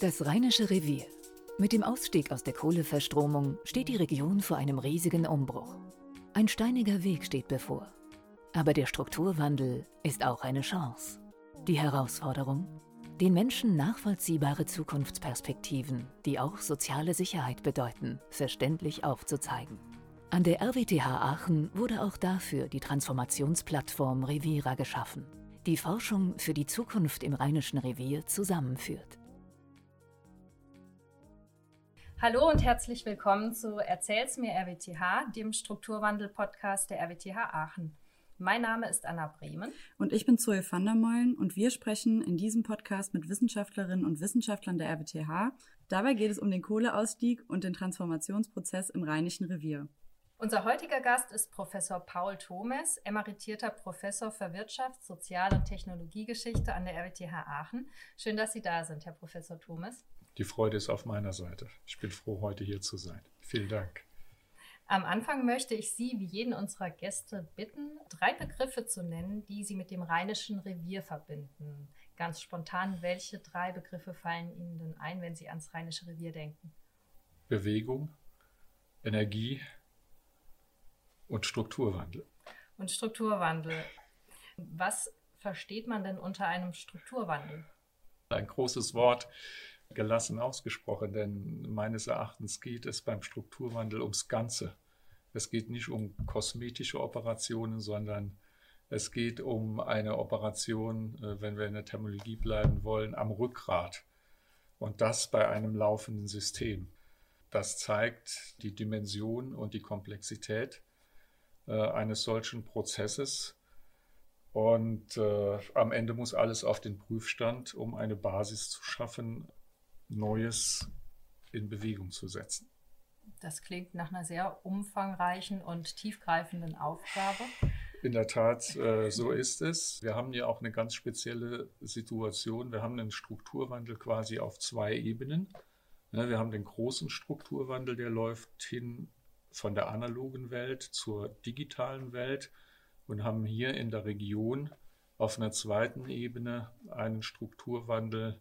Das Rheinische Revier. Mit dem Ausstieg aus der Kohleverstromung steht die Region vor einem riesigen Umbruch. Ein steiniger Weg steht bevor. Aber der Strukturwandel ist auch eine Chance. Die Herausforderung? Den Menschen nachvollziehbare Zukunftsperspektiven, die auch soziale Sicherheit bedeuten, verständlich aufzuzeigen. An der RWTH Aachen wurde auch dafür die Transformationsplattform Revira geschaffen, die Forschung für die Zukunft im Rheinischen Revier zusammenführt. Hallo und herzlich willkommen zu Erzähl's mir RWTH, dem Strukturwandel-Podcast der RWTH Aachen. Mein Name ist Anna Bremen. Und ich bin Zoe van der Meulen und wir sprechen in diesem Podcast mit Wissenschaftlerinnen und Wissenschaftlern der RWTH. Dabei geht es um den Kohleausstieg und den Transformationsprozess im Rheinischen Revier. Unser heutiger Gast ist Professor Paul Thomes, emeritierter Professor für Wirtschaft, Sozial- und Technologiegeschichte an der RWTH Aachen. Schön, dass Sie da sind, Herr Professor Thomes. Die Freude ist auf meiner Seite. Ich bin froh, heute hier zu sein. Vielen Dank. Am Anfang möchte ich Sie, wie jeden unserer Gäste, bitten, drei Begriffe zu nennen, die Sie mit dem Rheinischen Revier verbinden. Ganz spontan, welche drei Begriffe fallen Ihnen denn ein, wenn Sie ans Rheinische Revier denken? Bewegung, Energie und Strukturwandel. Und Strukturwandel. Was versteht man denn unter einem Strukturwandel? Ein großes Wort gelassen ausgesprochen, denn meines Erachtens geht es beim Strukturwandel ums Ganze. Es geht nicht um kosmetische Operationen, sondern es geht um eine Operation, äh, wenn wir in der Thermologie bleiben wollen, am Rückgrat. Und das bei einem laufenden System. Das zeigt die Dimension und die Komplexität äh, eines solchen Prozesses. Und äh, am Ende muss alles auf den Prüfstand, um eine Basis zu schaffen, Neues in Bewegung zu setzen. Das klingt nach einer sehr umfangreichen und tiefgreifenden Aufgabe. In der Tat, äh, so ist es. Wir haben ja auch eine ganz spezielle Situation. Wir haben einen Strukturwandel quasi auf zwei Ebenen. Ja, wir haben den großen Strukturwandel, der läuft hin von der analogen Welt zur digitalen Welt und haben hier in der Region auf einer zweiten Ebene einen Strukturwandel,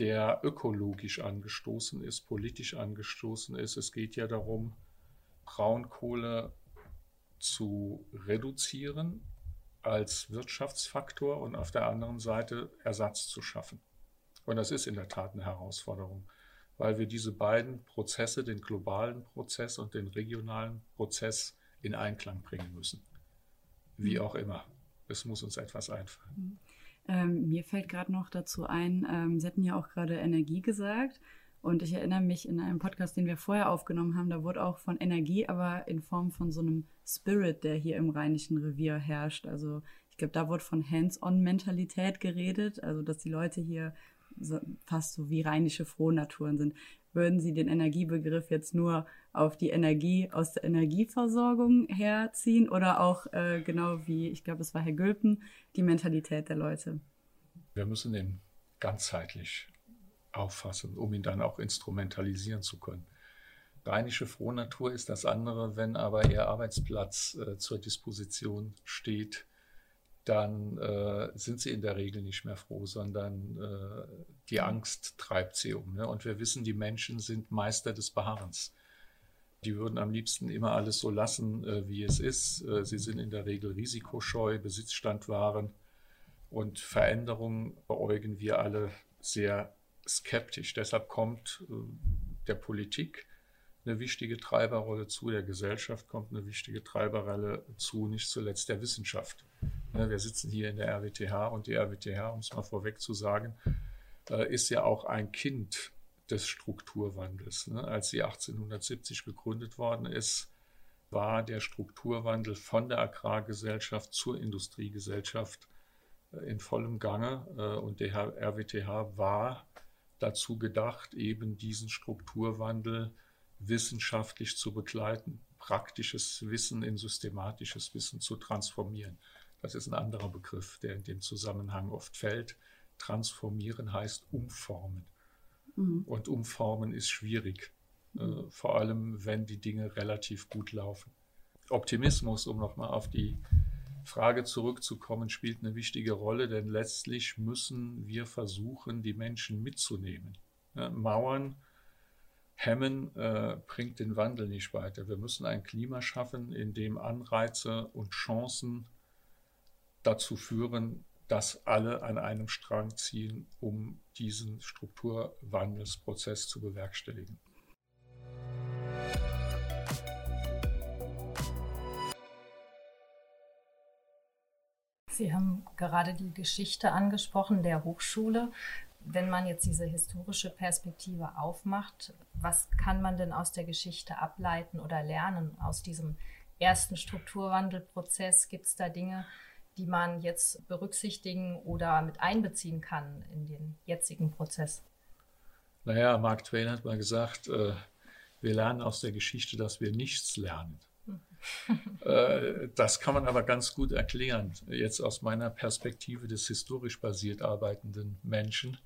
der ökologisch angestoßen ist, politisch angestoßen ist. Es geht ja darum, Braunkohle zu reduzieren als Wirtschaftsfaktor und auf der anderen Seite Ersatz zu schaffen. Und das ist in der Tat eine Herausforderung, weil wir diese beiden Prozesse, den globalen Prozess und den regionalen Prozess in Einklang bringen müssen. Wie mhm. auch immer. Es muss uns etwas einfallen. Ähm, mir fällt gerade noch dazu ein, ähm, Sie hatten ja auch gerade Energie gesagt. Und ich erinnere mich in einem Podcast, den wir vorher aufgenommen haben, da wurde auch von Energie, aber in Form von so einem Spirit, der hier im Rheinischen Revier herrscht. Also ich glaube, da wurde von Hands-on-Mentalität geredet, also dass die Leute hier so, fast so wie rheinische Frohnaturen sind. Würden Sie den Energiebegriff jetzt nur auf die Energie aus der Energieversorgung herziehen oder auch äh, genau wie, ich glaube, es war Herr Gülpen, die Mentalität der Leute? Wir müssen ihn ganzheitlich auffassen, um ihn dann auch instrumentalisieren zu können. Rheinische Frohnatur ist das andere, wenn aber Ihr Arbeitsplatz äh, zur Disposition steht, dann äh, sind sie in der Regel nicht mehr froh, sondern äh, die mhm. Angst treibt sie um. Ne? Und wir wissen, die Menschen sind Meister des Beharrens. Die würden am liebsten immer alles so lassen, äh, wie es ist. Äh, sie sind in der Regel risikoscheu, Besitzstand wahren und Veränderungen beäugen wir alle sehr skeptisch. Deshalb kommt äh, der Politik eine wichtige Treiberrolle zu, der Gesellschaft kommt eine wichtige Treiberrolle zu, nicht zuletzt der Wissenschaft. Wir sitzen hier in der RWTH und die RWTH, um es mal vorweg zu sagen, äh, ist ja auch ein Kind des Strukturwandels. Ne? Als sie 1870 gegründet worden ist, war der Strukturwandel von der Agrargesellschaft zur Industriegesellschaft äh, in vollem Gange äh, und der RWTH war dazu gedacht, eben diesen Strukturwandel wissenschaftlich zu begleiten, praktisches Wissen in systematisches Wissen zu transformieren. Das ist ein anderer Begriff, der in dem Zusammenhang oft fällt. Transformieren heißt umformen. Mhm. Und umformen ist schwierig, äh, mhm. äh, vor allem wenn die Dinge relativ gut laufen. Optimismus, um nochmal auf die Frage zurückzukommen, spielt eine wichtige Rolle, denn letztlich müssen wir versuchen, die Menschen mitzunehmen Ne? Mauern hemmen äh, bringt den Wandel nicht weiter. Wir müssen ein Klima schaffen, in dem Anreize und Chancen dazu führen, dass alle an einem Strang ziehen, um diesen Strukturwandelsprozess zu bewerkstelligen. Sie haben gerade die Geschichte angesprochen der Hochschule. Wenn man jetzt diese historische Perspektive aufmacht, was kann man denn aus der Geschichte ableiten oder lernen aus diesem ersten Strukturwandelprozess? Gibt es da Dinge, die man jetzt berücksichtigen oder mit einbeziehen kann in den jetzigen Prozess? Naja, Mark Twain hat mal gesagt, äh, wir lernen aus der Geschichte, dass wir nichts lernen. äh, das kann man aber ganz gut erklären, jetzt aus meiner Perspektive des historisch basiert arbeitenden Menschen.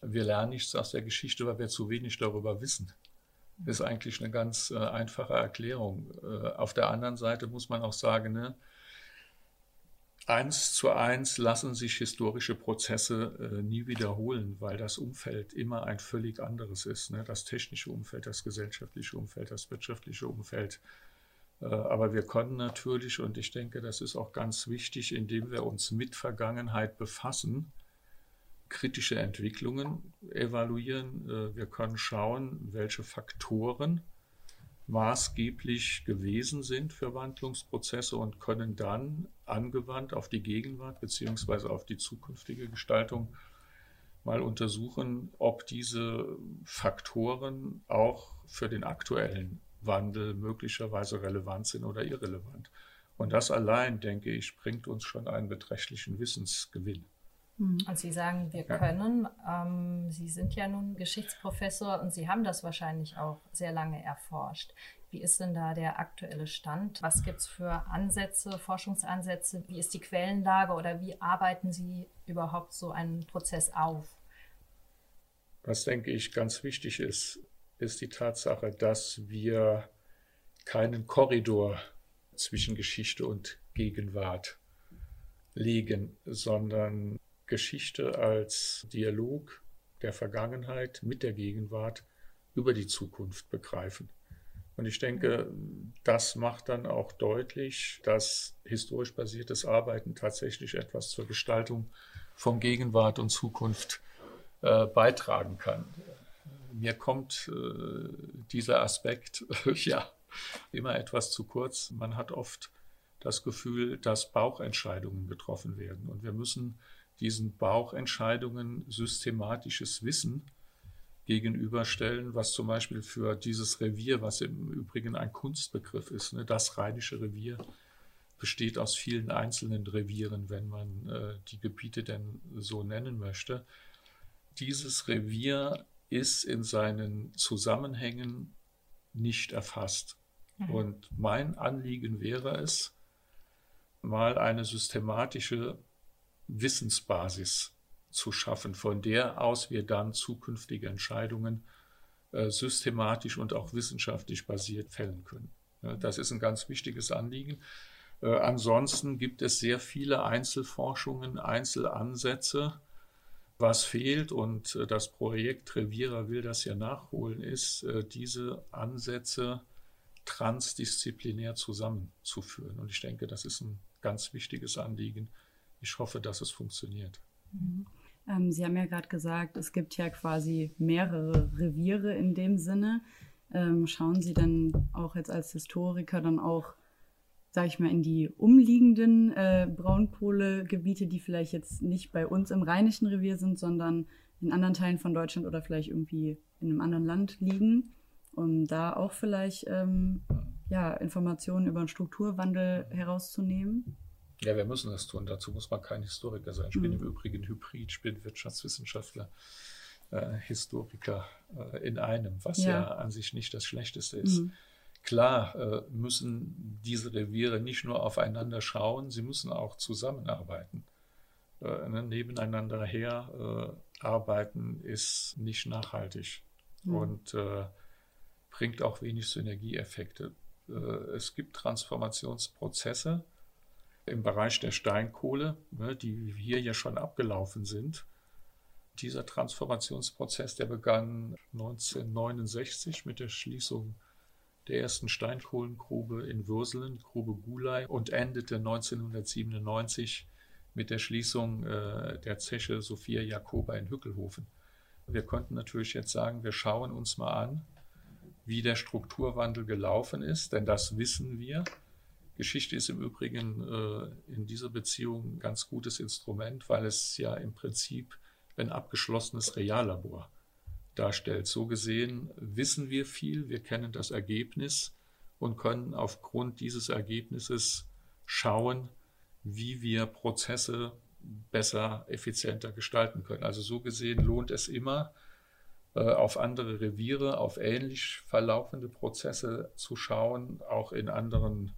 Wir lernen nichts aus der Geschichte, weil wir zu wenig darüber wissen. Das ist eigentlich eine ganz äh, einfache Erklärung. Äh, auf der anderen Seite muss man auch sagen, ne, eins zu eins lassen sich historische Prozesse äh, nie wiederholen, weil das Umfeld immer ein völlig anderes ist. Ne? Das technische Umfeld, das gesellschaftliche Umfeld, das wirtschaftliche Umfeld. Äh, aber wir können natürlich, und ich denke, das ist auch ganz wichtig, indem wir uns mit Vergangenheit befassen, kritische Entwicklungen evaluieren. Äh, wir können schauen, welche Faktoren maßgeblich gewesen sind für Wandlungsprozesse und können dann angewandt auf die Gegenwart beziehungsweise auf die zukünftige Gestaltung mal untersuchen, ob diese Faktoren auch für den aktuellen Wandel möglicherweise relevant sind oder irrelevant. Und das allein, denke ich, bringt uns schon einen beträchtlichen Wissensgewinn. Mhm. Und Sie sagen, wir können. Ähm, Sie sind ja nun Geschichtsprofessor und Sie haben das wahrscheinlich auch sehr lange erforscht. Wie ist denn da der aktuelle Stand? Was gibt es für Ansätze, Forschungsansätze? Wie ist die Quellenlage oder wie arbeiten Sie überhaupt so einen Prozess auf? Was, denke ich, ganz wichtig ist, ist die Tatsache, dass wir keinen Korridor zwischen Geschichte und Gegenwart legen, sondern Geschichte als Dialog der Vergangenheit mit der Gegenwart über die Zukunft begreifen. Und ich denke, das macht dann auch deutlich, dass historisch basiertes Arbeiten tatsächlich etwas zur Gestaltung von Gegenwart und Zukunft äh, beitragen kann. Mir kommt äh, dieser Aspekt ja immer etwas zu kurz. Man hat oft das Gefühl, dass Bauchentscheidungen getroffen werden. Und wir müssen diesen Bauchentscheidungen systematisches Wissen gegenüberstellen, was zum Beispiel für dieses Revier, was im Übrigen ein Kunstbegriff ist, ne, das Rheinische Revier besteht aus vielen einzelnen Revieren, wenn man äh, die Gebiete denn so nennen möchte. Dieses Revier ist in seinen Zusammenhängen nicht erfasst. Mhm. Und mein Anliegen wäre es, mal eine systematische Wissensbasis zu schaffen, von der aus wir dann zukünftige Entscheidungen äh, systematisch und auch wissenschaftlich basiert fällen können. Das ist ein ganz wichtiges Anliegen. Äh, ansonsten gibt es sehr viele Einzelforschungen, Einzelansätze. Was fehlt, und äh, das Projekt Revierer will das ja nachholen, ist, diese Ansätze transdisziplinär zusammenzuführen. Und ich denke, das ist ein ganz wichtiges Anliegen. Ich hoffe, dass es funktioniert. Mhm. Ähm, Sie haben ja gerade gesagt, es gibt ja quasi mehrere Reviere in dem Sinne. Ähm, schauen Sie dann auch jetzt als Historiker dann auch, sage ich mal, in die umliegenden äh, Braunkohlegebiete, die vielleicht jetzt nicht bei uns im Rheinischen Revier sind, sondern in anderen Teilen von Deutschland oder vielleicht irgendwie in einem anderen Land liegen, um da auch vielleicht ähm, ja, Informationen über den Strukturwandel herauszunehmen? Ja, wir müssen das tun. Dazu muss man kein Historiker sein. Ich bin mhm. im Übrigen Hybrid, ich bin Wirtschaftswissenschaftler, äh, Historiker äh, in einem, was ja. ja. an sich nicht das Schlechteste ist. Mhm. Klar äh, müssen diese Reviere nicht nur aufeinander schauen, sie müssen auch zusammenarbeiten. Äh, ne, nebeneinander her äh, arbeiten ist nicht nachhaltig mhm. und äh, bringt auch wenig Synergieeffekte. es gibt Transformationsprozesse, im Bereich der Steinkohle, ne, die hier ja schon abgelaufen sind, Dieser Transformationsprozess, der begann 1969 mit der Schließung der ersten Steinkohlengrube in Würselen, Grube Gulai, und endete 1997 mit der Schließung äh, der Zeche Sophia Jakoba in Hückelhofen. Wir konnten natürlich jetzt sagen, wir schauen uns mal an, wie der Strukturwandel gelaufen ist, denn das wissen wir. Geschichte ist im Übrigen äh, in dieser Beziehung ein ganz gutes Instrument, weil es ja im Prinzip ein abgeschlossenes Reallabor darstellt. So gesehen wissen wir viel, wir kennen das Ergebnis und können aufgrund dieses Ergebnisses schauen, wie wir Prozesse besser, effizienter gestalten können. Also so gesehen lohnt es immer, äh, auf andere Reviere, auf ähnlich verlaufende Prozesse zu schauen, auch in anderen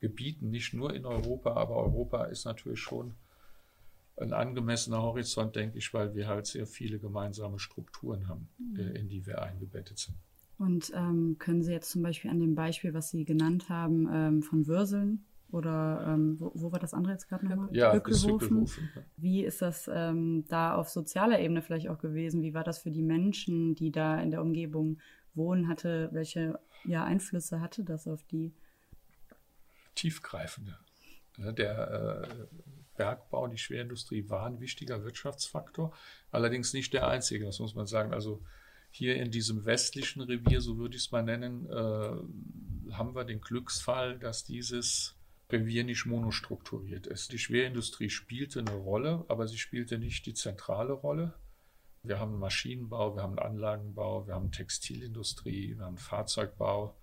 Gebieten, nicht nur in Europa, aber Europa ist natürlich schon ein angemessener Horizont, denke ich, weil wir halt sehr viele gemeinsame Strukturen haben, mhm. Äh, in die wir eingebettet sind. Und ähm, können Sie jetzt zum Beispiel an dem Beispiel, was Sie genannt haben, ähm, von Würseln oder ähm, wo, wo, war das andere jetzt gerade nochmal? Ja, Hückelhofen. Wie ist das ähm, da auf sozialer Ebene vielleicht auch gewesen? Wie war das für die Menschen, die da in der Umgebung wohnen? Hatte, welche ja, Einflüsse hatte das auf die? Tiefgreifende. Der äh, Bergbau, die Schwerindustrie war ein wichtiger Wirtschaftsfaktor, allerdings nicht der einzige, das muss man sagen. Also hier in diesem westlichen Revier, so würde ich es mal nennen, äh, haben wir den Glücksfall, dass dieses Revier nicht monostrukturiert ist. Die Schwerindustrie spielte eine Rolle, aber sie spielte nicht die zentrale Rolle. Wir haben Maschinenbau, wir haben Anlagenbau, wir haben Textilindustrie, wir haben Fahrzeugbau,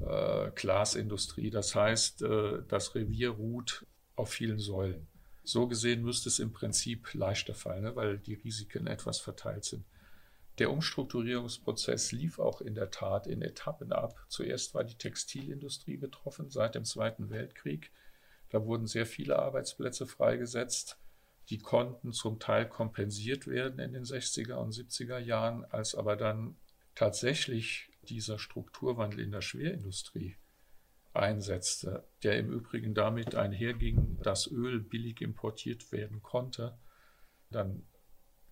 äh, Glasindustrie. Das heißt, äh, das Revier ruht auf vielen Säulen. So gesehen müsste es im Prinzip leichter fallen, ne, weil die Risiken etwas verteilt sind. Der Umstrukturierungsprozess lief auch in der Tat in Etappen ab. Zuerst war die Textilindustrie betroffen seit dem Zweiten Weltkrieg. Da wurden sehr viele Arbeitsplätze freigesetzt. Die konnten zum Teil kompensiert werden in den 60er und 70er Jahren, als aber dann tatsächlich dieser Strukturwandel in der Schwerindustrie einsetzte, der im Übrigen damit einherging, dass Öl billig importiert werden konnte, dann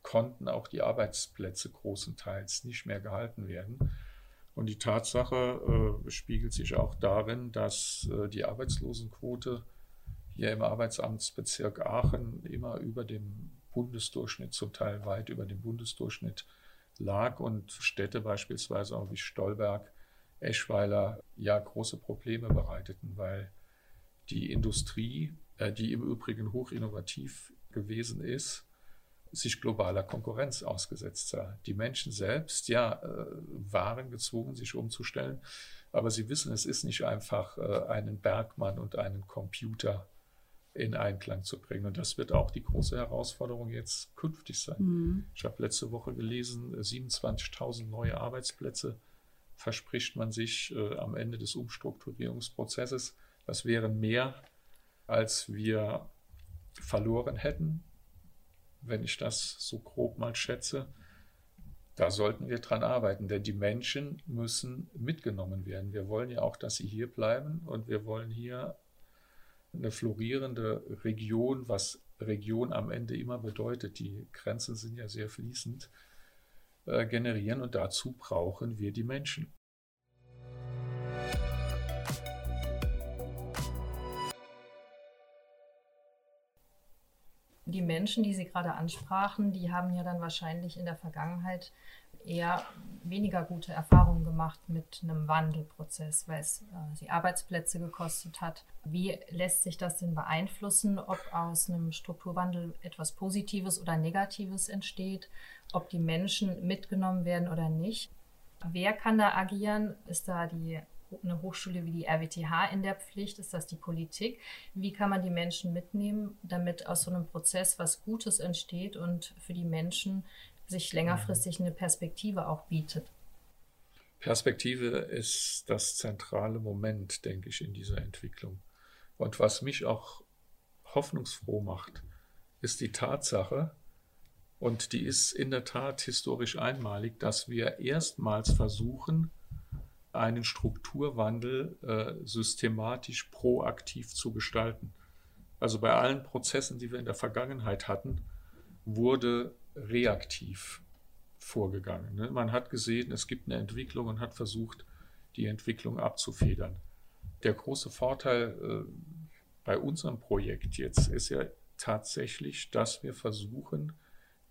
konnten auch die Arbeitsplätze großenteils nicht mehr gehalten werden. Und die Tatsache äh, spiegelt sich auch darin, dass äh, die Arbeitslosenquote hier im Arbeitsamtsbezirk Aachen immer über dem Bundesdurchschnitt, zum Teil weit über dem Bundesdurchschnitt lag und Städte beispielsweise auch wie Stolberg, Eschweiler ja große Probleme bereiteten, weil die Industrie, äh, die im Übrigen hoch innovativ gewesen ist, sich globaler Konkurrenz ausgesetzt sah. Die Menschen selbst, ja, äh, waren gezwungen, sich umzustellen, aber sie wissen, es ist nicht einfach, äh, einen Bergmann und einen Computer in Einklang zu bringen. Und das wird auch die große Herausforderung jetzt künftig sein. Mhm. Ich habe letzte Woche gelesen, 27.000 neue Arbeitsplätze verspricht man sich äh, am Ende des Umstrukturierungsprozesses. Das wären mehr, als wir verloren hätten wenn ich das so grob mal schätze. Da sollten wir dran arbeiten, denn die Menschen müssen mitgenommen werden. Wir wollen ja auch, dass sie hier bleiben und wir wollen hier eine florierende Region, was Region am Ende immer bedeutet. Die Grenzen sind ja sehr fließend, äh, generieren und dazu brauchen wir die Menschen. die Menschen, die Sie gerade ansprachen, die haben ja dann wahrscheinlich in der Vergangenheit eher weniger gute Erfahrungen gemacht mit einem Wandelprozess, weil es äh, sie Arbeitsplätze gekostet hat. Wie lässt sich das denn beeinflussen, ob aus einem Strukturwandel etwas Positives oder Negatives entsteht, ob die Menschen mitgenommen werden oder nicht? Wer kann da agieren? Ist da die eine Hochschule wie die RWTH in der Pflicht? Ist das die Politik? Wie kann man die Menschen mitnehmen, damit aus so einem Prozess was Gutes entsteht und für die Menschen sich längerfristig eine Perspektive auch bietet? Perspektive ist das zentrale Moment, denke ich, in dieser Entwicklung. Und was mich auch hoffnungsfroh macht, ist die Tatsache, und die ist in der Tat historisch einmalig, dass wir erstmals versuchen, einen Strukturwandel äh, systematisch proaktiv zu gestalten. Also bei allen Prozessen, die wir in der Vergangenheit hatten, wurde reaktiv vorgegangen. Ne? Man hat gesehen, es gibt eine Entwicklung und hat versucht, die Entwicklung abzufedern. Der große Vorteil äh, bei unserem Projekt jetzt ist ja tatsächlich, dass wir versuchen,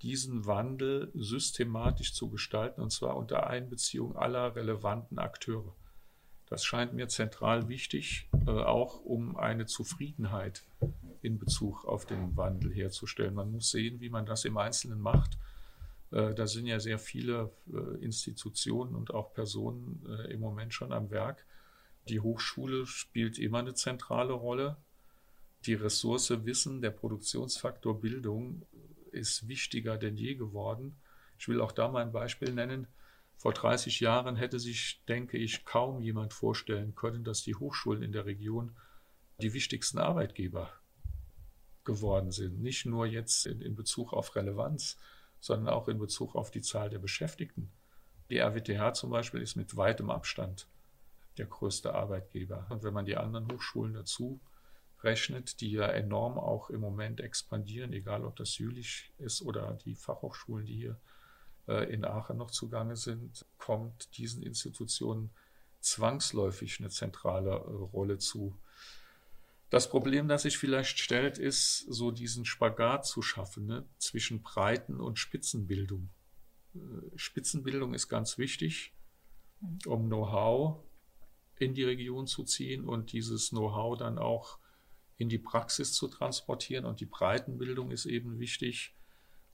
diesen Wandel systematisch zu gestalten, und zwar unter Einbeziehung aller relevanten Akteure. Das scheint mir zentral wichtig, äh, auch um eine Zufriedenheit in Bezug auf den Wandel herzustellen. Man muss sehen, wie man das im Einzelnen macht. Äh, da sind ja sehr viele äh, Institutionen und auch Personen im Moment schon am Werk. Die Hochschule spielt immer eine zentrale Rolle. Die Ressource Wissen, der Produktionsfaktor Bildung ist wichtiger denn je geworden. Ich will auch da mal ein Beispiel nennen. Vor 30 Jahren hätte sich, denke ich, kaum jemand vorstellen können, dass die Hochschulen in der Region die wichtigsten Arbeitgeber geworden sind. Nicht nur jetzt in, in Bezug auf Relevanz, sondern auch in Bezug auf die Zahl der Beschäftigten. Die RWTH zum Beispiel ist mit weitem Abstand der größte Arbeitgeber. Und wenn man die anderen Hochschulen dazu rechnet, die ja enorm auch im Moment expandieren, egal ob das Jülich ist oder die Fachhochschulen, die hier in Aachen noch zugange sind, kommt diesen Institutionen zwangsläufig eine zentrale äh, Rolle zu. Das Problem, das sich vielleicht stellt, ist, so diesen Spagat zu schaffen ne, zwischen Breiten- und Spitzenbildung. Äh, Spitzenbildung ist ganz wichtig, um Know-how in die Region zu ziehen und dieses Know-how dann auch in die Praxis zu transportieren. Und die Breitenbildung ist eben wichtig,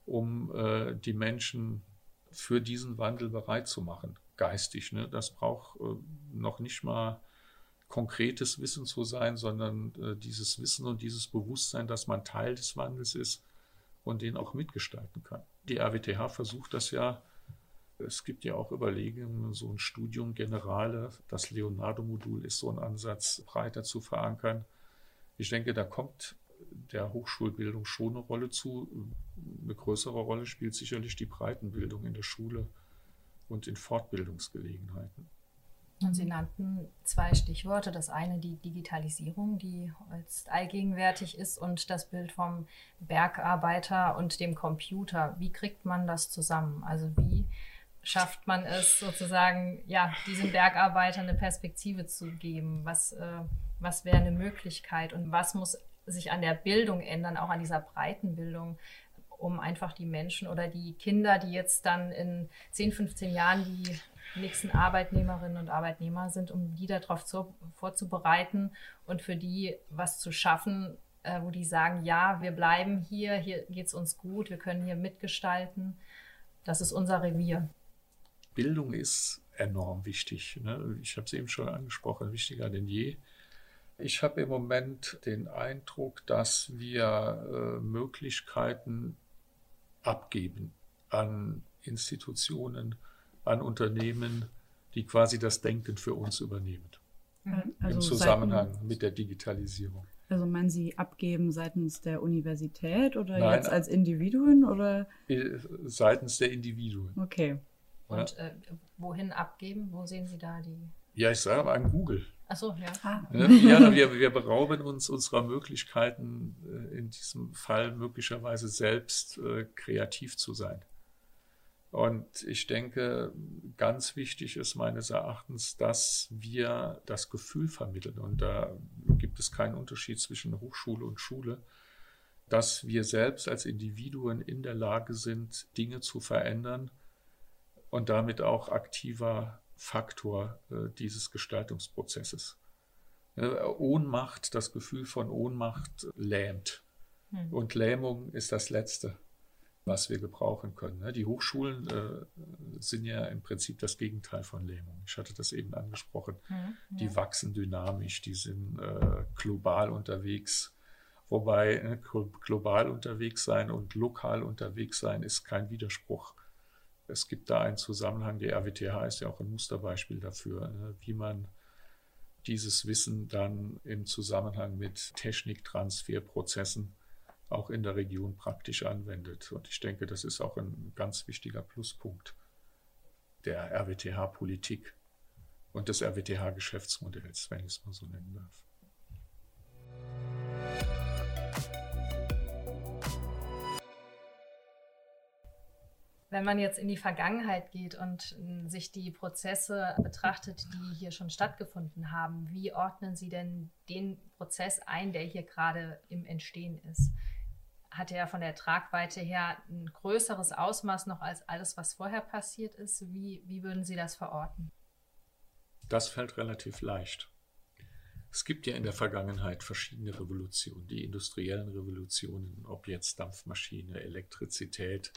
um äh, die Menschen für diesen Wandel bereit zu machen, geistig. Ne? Das braucht äh, noch nicht mal konkretes Wissen zu sein, sondern äh, dieses Wissen und dieses Bewusstsein, dass man Teil des Wandels ist und den auch mitgestalten kann. Die RWTH versucht das ja. Es gibt ja auch Überlegungen, so ein Studium Generale, das Leonardo-Modul ist so ein Ansatz, breiter zu verankern. Ich denke, da kommt der Hochschulbildung schon eine Rolle zu. Eine größere Rolle spielt sicherlich die Breitenbildung in der Schule und in Fortbildungsgelegenheiten. Und Sie nannten zwei Stichworte. Das eine die Digitalisierung, die jetzt allgegenwärtig ist, und das Bild vom Bergarbeiter und dem Computer. Wie kriegt man das zusammen? Also wie schafft man es sozusagen, ja, diesem Bergarbeiter eine Perspektive zu geben? Was, äh, was wäre eine Möglichkeit und was muss sich an der Bildung ändern, auch an dieser breiten Bildung, um einfach die Menschen oder die Kinder, die jetzt dann in 10, 15 Jahren die nächsten Arbeitnehmerinnen und Arbeitnehmer sind, um die darauf zu, vorzubereiten und für die was zu schaffen, äh, wo die sagen, ja, wir bleiben hier, hier geht es uns gut, wir können hier mitgestalten. Das ist unser Revier. Bildung ist enorm wichtig. Ne? Ich habe es eben schon angesprochen, wichtiger denn je. Ich habe im Moment den Eindruck, dass wir äh, Möglichkeiten abgeben an Institutionen, an Unternehmen, die quasi das Denken für uns übernehmen. Mhm. Also Im Zusammenhang seitens, mit der Digitalisierung. Also meinen Sie abgeben seitens der Universität oder Nein, jetzt als Individuen oder? Äh, seitens der Individuen. Okay. Und äh, wohin abgeben? Wo sehen Sie da die? Ja, ich sage mal an Google. Achso, ja. Ah. ja wir, wir berauben uns unserer Möglichkeiten, äh, in diesem Fall möglicherweise selbst äh, kreativ zu sein. Und ich denke, ganz wichtig ist meines Erachtens, dass wir das Gefühl vermitteln. Und da gibt es keinen Unterschied zwischen Hochschule und Schule, dass wir selbst als Individuen in der Lage sind, Dinge zu verändern und damit auch aktiver Faktor äh, dieses Gestaltungsprozesses. Äh, Ohnmacht, das Gefühl von Ohnmacht lähmt. Hm. Und Lähmung ist das Letzte, was wir gebrauchen können. Ne? Die Hochschulen äh, sind ja im Prinzip das Gegenteil von Lähmung. Ich hatte das eben angesprochen. Hm, ja. Die wachsen dynamisch, die sind äh, global unterwegs. Wobei äh, global unterwegs sein und lokal unterwegs sein ist kein Widerspruch es gibt da einen Zusammenhang. Die RWTH ist ja auch ein Musterbeispiel dafür, ne, wie man dieses Wissen dann im Zusammenhang mit Techniktransferprozessen auch in der Region praktisch anwendet. Und ich denke, das ist auch ein ganz wichtiger Pluspunkt der RWTH-Politik und des RWTH-Geschäftsmodells, wenn ich es mal so nennen darf. Wenn man jetzt in die Vergangenheit geht und äh, sich die Prozesse betrachtet, die hier schon stattgefunden haben, wie ordnen Sie denn den Prozess ein, der hier gerade im Entstehen ist? Hat er von der Tragweite her ein größeres Ausmaß noch als alles, was vorher passiert ist? Wie, wie würden Sie das verorten? Das fällt relativ leicht. Es gibt ja in der Vergangenheit verschiedene Revolutionen, die industriellen Revolutionen, ob jetzt Dampfmaschine, Elektrizität,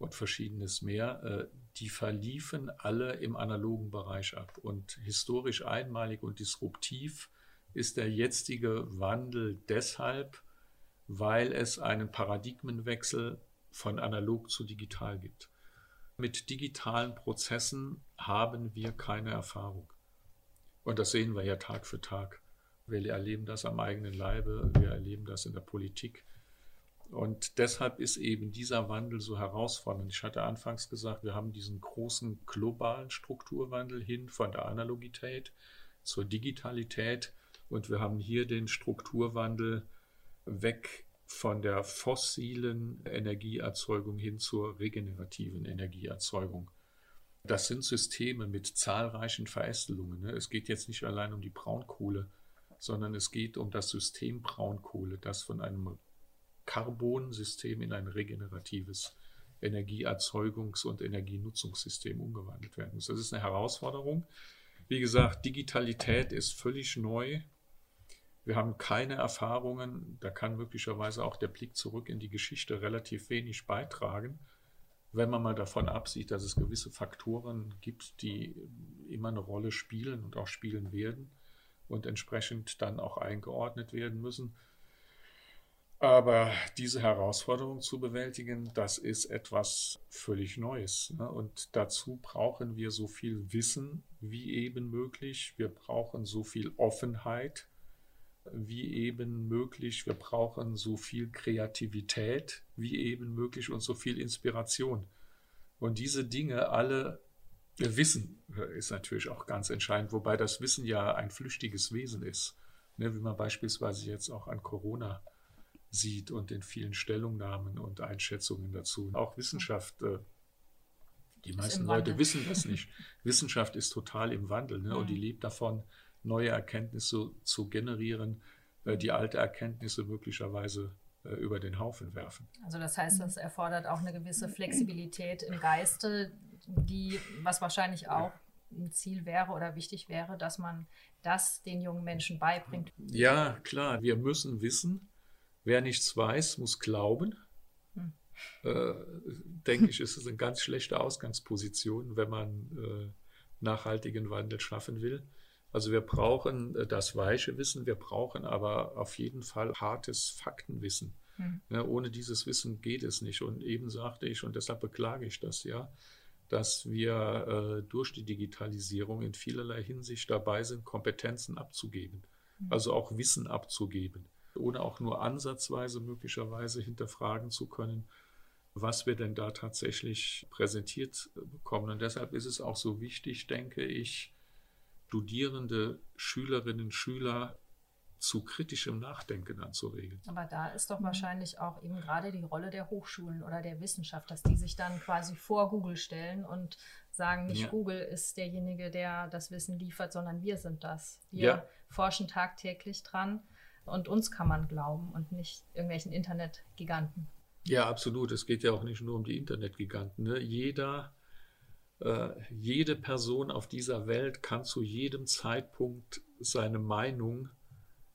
und verschiedenes mehr, äh, die verliefen alle im analogen Bereich ab. Und historisch einmalig und disruptiv ist der jetzige Wandel deshalb, weil es einen Paradigmenwechsel von analog zu digital gibt. Mit digitalen Prozessen haben wir keine Erfahrung. Und das sehen wir ja Tag für Tag. Wir erleben das am eigenen Leibe, wir erleben das in der Politik. Und deshalb ist eben dieser Wandel so herausfordernd. Ich hatte anfangs gesagt, wir haben diesen großen globalen Strukturwandel hin von der Analogität zur Digitalität und wir haben hier den Strukturwandel weg von der fossilen Energieerzeugung hin zur regenerativen Energieerzeugung. Das sind Systeme mit zahlreichen Verästelungen. Ne? Es geht jetzt nicht allein um die Braunkohle, sondern es geht um das System Braunkohle, das von einem Carbonsystem in ein regeneratives Energieerzeugungs- und Energienutzungssystem umgewandelt werden muss. Das ist eine Herausforderung. Wie gesagt, Digitalität ist völlig neu. Wir haben keine Erfahrungen. Da kann möglicherweise auch der Blick zurück in die Geschichte relativ wenig beitragen, wenn man mal davon absieht, dass es gewisse Faktoren gibt, die immer eine Rolle spielen und auch spielen werden und entsprechend dann auch eingeordnet werden müssen. Aber diese Herausforderung zu bewältigen, das ist etwas völlig Neues. Ne? Und dazu brauchen wir so viel Wissen wie eben möglich. Wir brauchen so viel Offenheit wie eben möglich. Wir brauchen so viel Kreativität wie eben möglich und so viel Inspiration. Und diese Dinge alle Wissen ist natürlich auch ganz entscheidend, wobei das Wissen ja ein flüchtiges Wesen ist. Ne? Wie man beispielsweise jetzt auch an Corona sieht und in vielen Stellungnahmen und Einschätzungen dazu. Auch Wissenschaft, äh, die meisten Leute wissen das nicht. Wissenschaft ist total im Wandel ne? und die mhm. lebt davon, neue Erkenntnisse zu generieren, äh, die alte Erkenntnisse möglicherweise äh, über den Haufen werfen. Also das heißt, das erfordert auch eine gewisse Flexibilität im Geiste, die, was wahrscheinlich auch ein Ziel wäre oder wichtig wäre, dass man das den jungen Menschen beibringt. Ja, klar, wir müssen wissen, Wer nichts weiß, muss glauben. Hm. Äh, denke ich, ist es eine ganz schlechte Ausgangsposition, wenn man äh, nachhaltigen Wandel schaffen will. Also wir brauchen äh, das weiche Wissen, wir brauchen aber auf jeden Fall hartes Faktenwissen. Hm. Ja, ohne dieses Wissen geht es nicht. Und eben sagte ich, und deshalb beklage ich das ja, dass wir äh, durch die Digitalisierung in vielerlei Hinsicht dabei sind, Kompetenzen abzugeben, hm. also auch Wissen abzugeben ohne auch nur ansatzweise möglicherweise hinterfragen zu können, was wir denn da tatsächlich präsentiert bekommen. Und deshalb ist es auch so wichtig, denke ich, Studierende, Schülerinnen, und Schüler zu kritischem Nachdenken anzuregen. Aber da ist doch wahrscheinlich auch eben gerade die Rolle der Hochschulen oder der Wissenschaft, dass die sich dann quasi vor Google stellen und sagen, nicht ja. Google ist derjenige, der das Wissen liefert, sondern wir sind das. Wir ja. forschen tagtäglich dran und uns kann man glauben und nicht irgendwelchen Internetgiganten. Ja, absolut. Es geht ja auch nicht nur um die Internetgiganten. Ne? Jeder, äh, jede Person auf dieser Welt kann zu jedem Zeitpunkt seine Meinung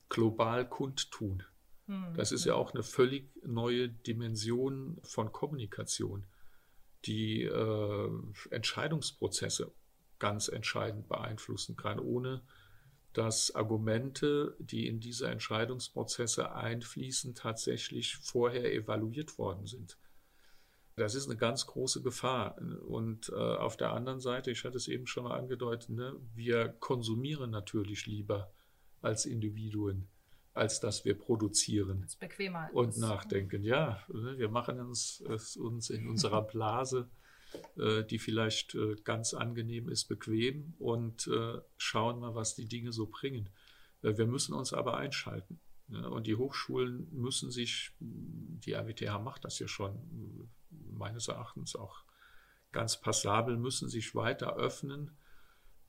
global kundtun. Hm. Das ist ja auch eine völlig neue Dimension von Kommunikation, die äh, Entscheidungsprozesse ganz entscheidend beeinflussen kann, ohne dass Argumente, die in diese Entscheidungsprozesse einfließen, tatsächlich vorher evaluiert worden sind. Das ist eine ganz große Gefahr. Und äh, auf der anderen Seite, ich hatte es eben schon mal angedeutet, ne, wir konsumieren natürlich lieber als Individuen, als dass wir produzieren das bequemer und ist. nachdenken. Ja, ne, wir machen uns, es uns in unserer Blase äh, die vielleicht äh, ganz angenehm ist, bequem und äh, schauen mal, was die Dinge so bringen. wir müssen uns aber einschalten. Ne? Und die Hochschulen müssen sich, die RWTH macht das ja schon, meines Erachtens auch ganz passabel, müssen sich weiter öffnen,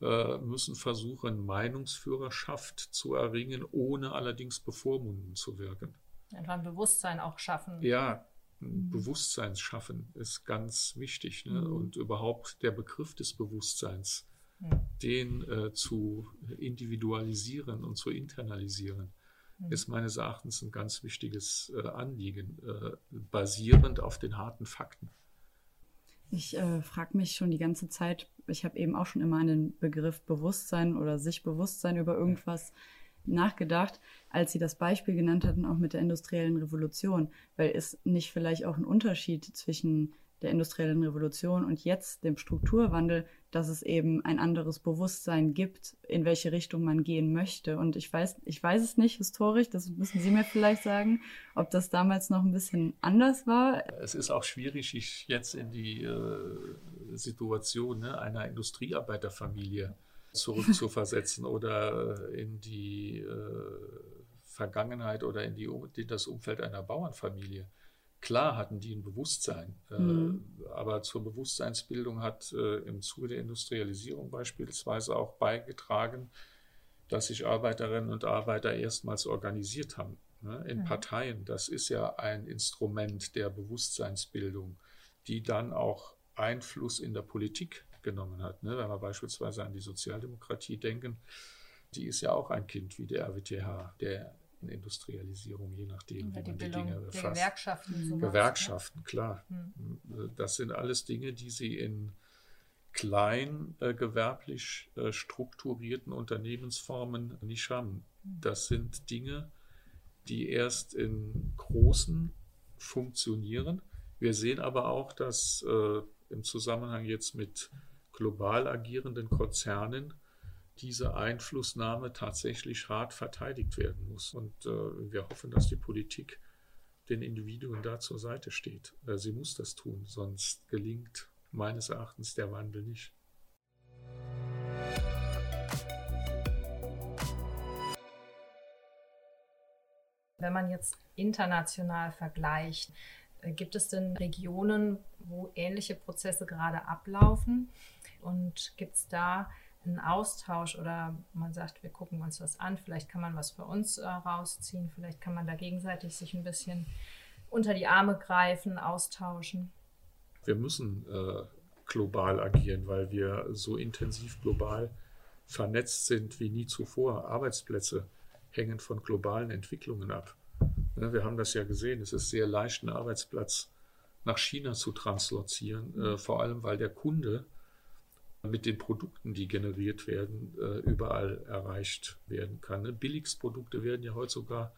äh, müssen versuchen, Meinungsführerschaft zu erringen, ohne allerdings bevormundend zu wirken. Einfach ein Bewusstsein auch schaffen. Ja. Bewusstseinsschaffen ist ganz wichtig. Ne? Mhm. Und überhaupt der Begriff des Bewusstseins, mhm. den äh, zu individualisieren und zu internalisieren, mhm. ist meines Erachtens ein ganz wichtiges äh, Anliegen, äh, basierend auf den harten Fakten. Ich äh, frage mich schon die ganze Zeit, ich habe eben auch schon immer an den Begriff Bewusstsein oder sich Bewusstsein über irgendwas nachgedacht, als Sie das Beispiel genannt hatten, auch mit der industriellen Revolution, weil es nicht vielleicht auch ein Unterschied zwischen der industriellen Revolution und jetzt dem Strukturwandel, dass es eben ein anderes Bewusstsein gibt, in welche Richtung man gehen möchte. Und ich weiß, ich weiß es nicht historisch, das müssen Sie mir vielleicht sagen, ob das damals noch ein bisschen anders war. Es ist auch schwierig, sich jetzt in die äh, Situation ne, einer Industriearbeiterfamilie zurückzuversetzen oder in die äh, Vergangenheit oder in, die, in das Umfeld einer Bauernfamilie. Klar hatten die ein Bewusstsein, äh, mhm. äh, aber zur Bewusstseinsbildung hat äh, im Zuge der Industrialisierung beispielsweise auch beigetragen, dass sich Arbeiterinnen und Arbeiter erstmals organisiert haben ne, in mhm. Parteien. Das ist ja ein Instrument der Bewusstseinsbildung, die dann auch Einfluss in der Politik genommen hat. Ne? Wenn wir beispielsweise an die Sozialdemokratie denken, die ist ja auch ein Kind wie der RWTH, der Industrialisierung, je nachdem, wie man die Dinge befasst. Gewerkschaften, sowas, ne? Gewerkschaften, ne? klar. Hm. Das sind alles Dinge, die sie in klein äh, gewerblich äh, strukturierten Unternehmensformen nicht haben. Hm. Das sind Dinge, die erst in großen funktionieren. Wir sehen aber auch, dass äh, im Zusammenhang jetzt mit global agierenden Konzernen diese Einflussnahme tatsächlich hart verteidigt werden muss. Und äh, wir hoffen, dass die Politik den Individuen da zur Seite steht. Äh, sie muss das tun, sonst gelingt meines Erachtens der Wandel nicht. Wenn man jetzt international vergleicht, äh, gibt es denn Regionen, wo ähnliche Prozesse gerade ablaufen? Und gibt es da einen Austausch oder man sagt, wir gucken uns was an, vielleicht kann man was für uns äh, rausziehen, vielleicht kann man da gegenseitig sich ein bisschen unter die Arme greifen, austauschen. Wir müssen äh, global agieren, weil wir so intensiv global vernetzt sind wie nie zuvor. Arbeitsplätze hängen von globalen Entwicklungen ab. Ja, wir haben das ja gesehen, es ist sehr leicht, einen Arbeitsplatz nach China zu translozieren, äh, vor allem weil der Kunde mit den Produkten, die generiert werden, äh, überall erreicht werden kann. Ne? Billigsprodukte werden ja heute sogar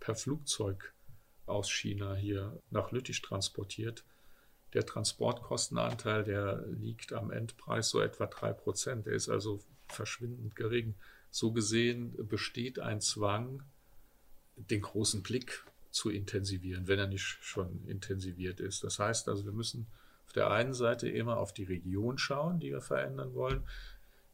per Flugzeug aus China hier nach Lüttich transportiert. Der Transportkostenanteil, der liegt am Endpreis so etwa 3%. Der ist also verschwindend gering. So gesehen besteht ein Zwang, den großen Blick zu intensivieren, wenn er nicht schon intensiviert ist. Das heißt also, wir müssen auf der einen Seite immer auf die Region schauen, die wir verändern wollen.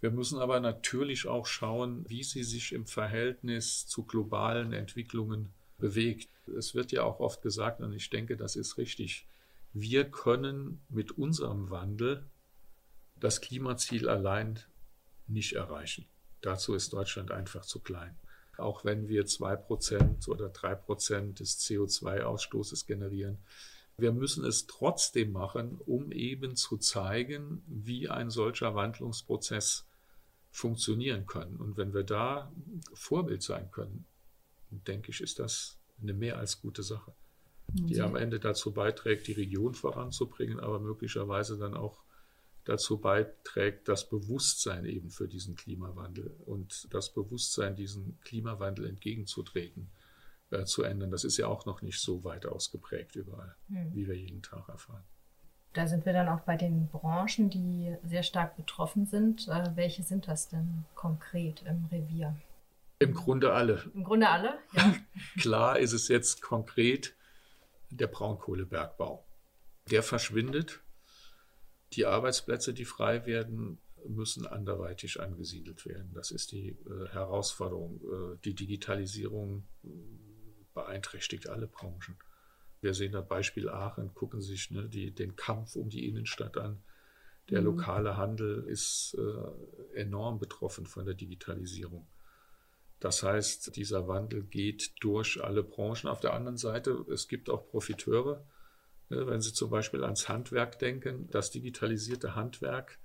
Wir müssen aber natürlich auch schauen, wie sie sich im Verhältnis zu globalen Entwicklungen bewegt. Es wird ja auch oft gesagt, und ich denke, das ist richtig, wir können mit unserem Wandel das Klimaziel allein nicht erreichen. Dazu ist Deutschland einfach zu klein. Auch wenn wir 2% oder 3% des CO2-Ausstoßes generieren, wir müssen es trotzdem machen, um eben zu zeigen, wie ein solcher Wandlungsprozess funktionieren kann. Und wenn wir da Vorbild sein können, denke ich, ist das eine mehr als gute Sache, die am Ende dazu beiträgt, die Region voranzubringen, aber möglicherweise dann auch dazu beiträgt, das Bewusstsein eben für diesen Klimawandel und das Bewusstsein, diesen Klimawandel entgegenzutreten, äh, zu ändern. Das ist ja auch noch nicht so weit ausgeprägt überall, hm. wie wir jeden Tag erfahren. Da sind wir dann auch bei den Branchen, die sehr stark betroffen sind. Äh, welche sind das denn konkret im Revier? Im Grunde alle. Im Grunde alle, ja. Klar ist es jetzt konkret der Braunkohlebergbau. Der verschwindet. Die Arbeitsplätze, die frei werden, müssen anderweitig angesiedelt werden. Das ist die äh, Herausforderung. Äh, die Digitalisierung beeinträchtigt alle Branchen. Wir sehen das Beispiel Aachen, gucken sich ne, die, den Kampf um die Innenstadt an. Der mhm. lokale Handel ist äh, enorm betroffen von der Digitalisierung. Das heißt, dieser Wandel geht durch alle Branchen. Auf der anderen Seite, es gibt auch Profiteure. Ne, wenn Sie zum Beispiel ans Handwerk denken, das digitalisierte Handwerk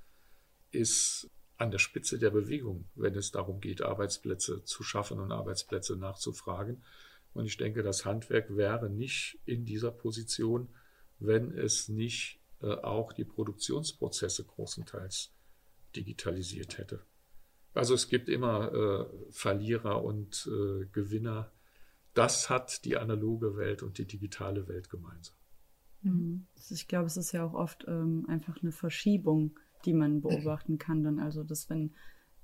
ist an der Spitze der Bewegung, wenn es darum geht, Arbeitsplätze zu schaffen und Arbeitsplätze nachzufragen. Und ich denke, das Handwerk wäre nicht in dieser Position, wenn es nicht äh, auch die Produktionsprozesse großenteils digitalisiert hätte. Also es gibt immer äh, Verlierer und äh, Gewinner. Das hat die analoge Welt und die digitale Welt gemeinsam. Mhm. Ich glaube, es ist ja auch oft ähm, einfach eine Verschiebung, die man beobachten kann. Dann also, dass wenn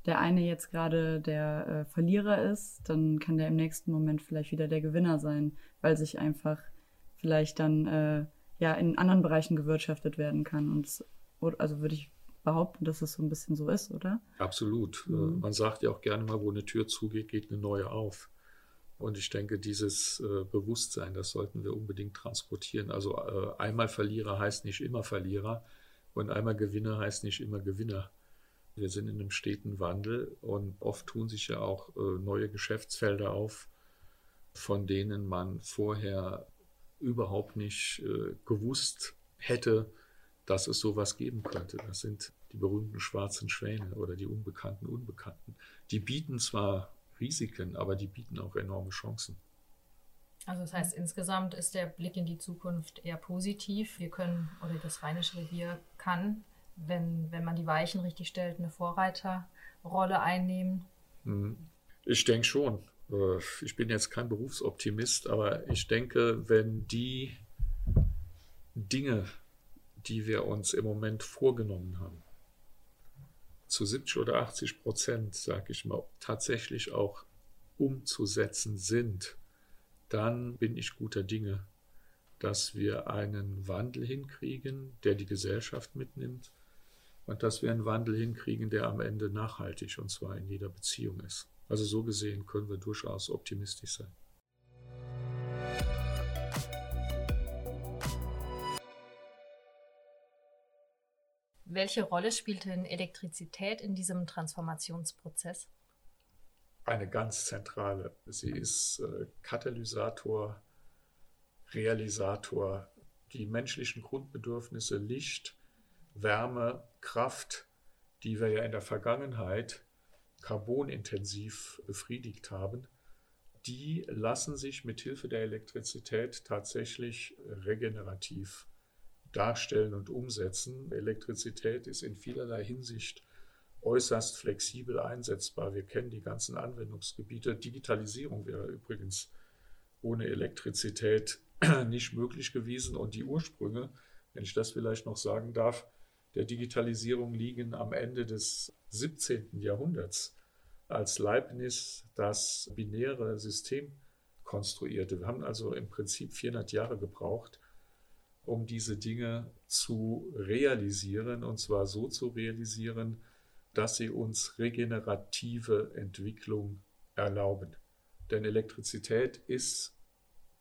der eine jetzt gerade der äh, Verlierer ist, dann kann der im nächsten Moment vielleicht wieder der Gewinner sein, weil sich einfach vielleicht dann äh, ja in anderen Bereichen gewirtschaftet werden kann. Und also würde ich behaupten, dass es so ein bisschen so ist, oder? Absolut. Äh, mhm. Man sagt ja auch gerne mal, wo eine Tür zugeht, geht eine neue auf. Und ich denke, dieses äh, Bewusstsein, das sollten wir unbedingt transportieren. Also äh, einmal Verlierer heißt nicht immer Verlierer und einmal Gewinner heißt nicht immer Gewinner. Wir sind in einem steten Wandel und oft tun sich ja auch äh, neue Geschäftsfelder auf, von denen man vorher überhaupt nicht äh, gewusst hätte, dass es sowas geben könnte. Das sind die berühmten schwarzen Schwäne oder die unbekannten Unbekannten. Die bieten zwar Risiken, aber die bieten auch enorme Chancen. Also das heißt, insgesamt ist der Blick in die Zukunft eher positiv. Wir können, oder das Rheinische Revier kann, wenn, wenn man die Weichen richtig stellt, eine Vorreiterrolle einnehmen. Mhm. Ich denke schon. Äh, ich bin jetzt kein Berufsoptimist, aber ich denke, wenn die Dinge die wir uns im Moment vorgenommen haben, zu 70 oder 80 Prozent, sage ich mal, tatsächlich auch umzusetzen sind, dann bin ich guter Dinge, dass wir einen Wandel hinkriegen, der die Gesellschaft mitnimmt und dass wir einen Wandel hinkriegen, der am Ende nachhaltig und zwar in jeder Beziehung ist. Also so gesehen können wir durchaus optimistisch sein. Welche Rolle spielt denn Elektrizität in diesem Transformationsprozess? Eine ganz zentrale. Sie ist äh, Katalysator, Realisator. Die menschlichen Grundbedürfnisse Licht, Wärme, Kraft, die wir ja in der Vergangenheit carbonintensiv befriedigt haben, die lassen sich mit Hilfe der Elektrizität tatsächlich regenerativ darstellen und umsetzen. Elektrizität ist in vielerlei Hinsicht äußerst flexibel einsetzbar. Wir kennen die ganzen Anwendungsgebiete. Digitalisierung wäre übrigens ohne Elektrizität nicht möglich gewesen. Und die Ursprünge, wenn ich das vielleicht noch sagen darf, der Digitalisierung liegen am Ende des 17. Jahrhunderts, als Leibniz das binäre System konstruierte. Wir haben also im Prinzip 400 Jahre gebraucht, um diese Dinge zu realisieren, und zwar so zu realisieren, dass sie uns regenerative Entwicklung erlauben. Denn Elektrizität ist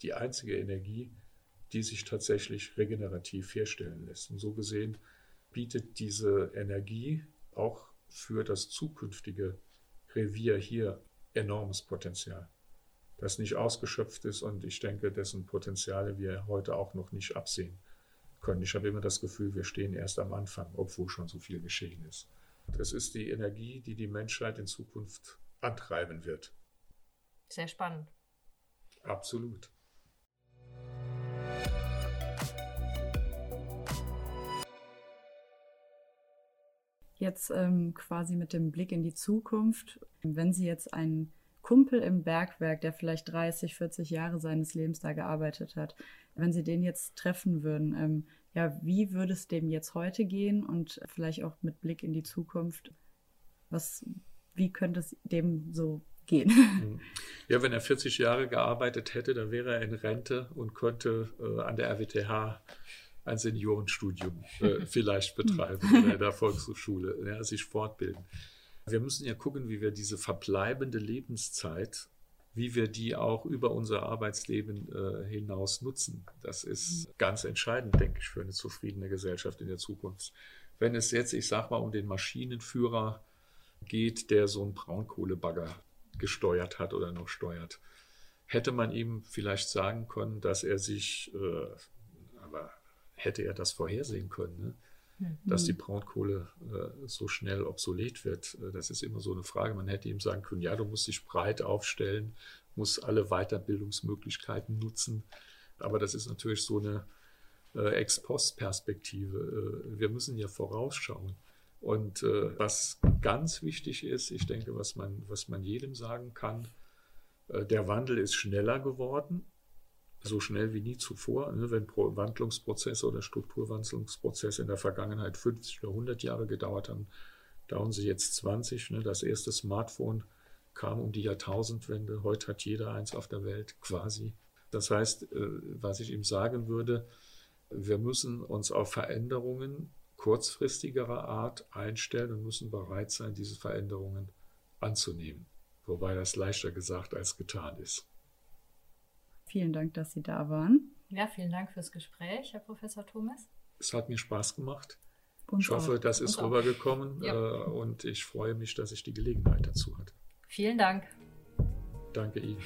die einzige Energie, die sich tatsächlich regenerativ herstellen lässt. Und so gesehen bietet diese Energie auch für das zukünftige Revier hier enormes Potenzial das nicht ausgeschöpft ist und ich denke, dessen Potenziale wir heute auch noch nicht absehen können. Ich habe immer das Gefühl, wir stehen erst am Anfang, obwohl schon so viel geschehen ist. Das ist die Energie, die die Menschheit in Zukunft antreiben wird. Sehr spannend. Absolut. Jetzt ähm, quasi mit dem Blick in die Zukunft, wenn Sie jetzt einen Kumpel im Bergwerk, der vielleicht 30, 40 Jahre seines Lebens da gearbeitet hat, wenn Sie den jetzt treffen würden, ähm, ja, wie würde es dem jetzt heute gehen und vielleicht auch mit Blick in die Zukunft, was, wie könnte es dem so gehen? Mhm. Ja, wenn er 40 Jahre gearbeitet hätte, dann wäre er in Rente und könnte äh, an der RWTH ein Seniorenstudium äh, vielleicht betreiben oder in der Volkshochschule, ja, sich fortbilden. Wir müssen ja gucken, wie wir diese verbleibende Lebenszeit, wie wir die auch über unser Arbeitsleben äh, hinaus nutzen. Das ist mhm. ganz entscheidend, denke ich, für eine zufriedene Gesellschaft in der Zukunft. wenn es jetzt, ich sag mal, um den Maschinenführer geht, der so einen Braunkohlebagger gesteuert hat oder noch steuert, hätte man ihm vielleicht sagen können, dass er sich, äh, hätte er das vorhersehen können, ne? mhm. dass die Braunkohle äh, so schnell obsolet wird? Äh, das ist immer so eine Frage. Man hätte ihm sagen können, ja, du musst dich breit aufstellen, musst alle Weiterbildungsmöglichkeiten nutzen. Aber das ist natürlich so eine äh, Ex-Post-Perspektive. Äh, wir müssen ja vorausschauen. Und äh, was ganz wichtig ist, ich denke, was man, was man jedem sagen kann, äh, der Wandel ist schneller geworden, so schnell wie nie zuvor. Ne? Wenn Pro Wandlungsprozesse oder Strukturwandlungsprozesse in der Vergangenheit 50 oder 100 Jahre gedauert haben, dauern sie jetzt 20. Ne? Das erste Smartphone kam um die Jahrtausendwende. Heute hat jeder eins auf der Welt quasi. Das heißt, äh, was ich ihm sagen würde, wir müssen uns auf Veränderungen kurzfristigerer Art einstellen und müssen bereit sein, diese Veränderungen anzunehmen. Wobei das leichter gesagt als getan ist. Vielen Dank, dass Sie da waren. Ja, vielen Dank fürs Gespräch, Herr Professor Thomas. Es hat mir Spaß gemacht. Uns ich hoffe, auch. das ist rübergekommen ja. Äh, und ich freue mich, dass ich die Gelegenheit dazu hatte. Vielen Dank. Danke Ihnen.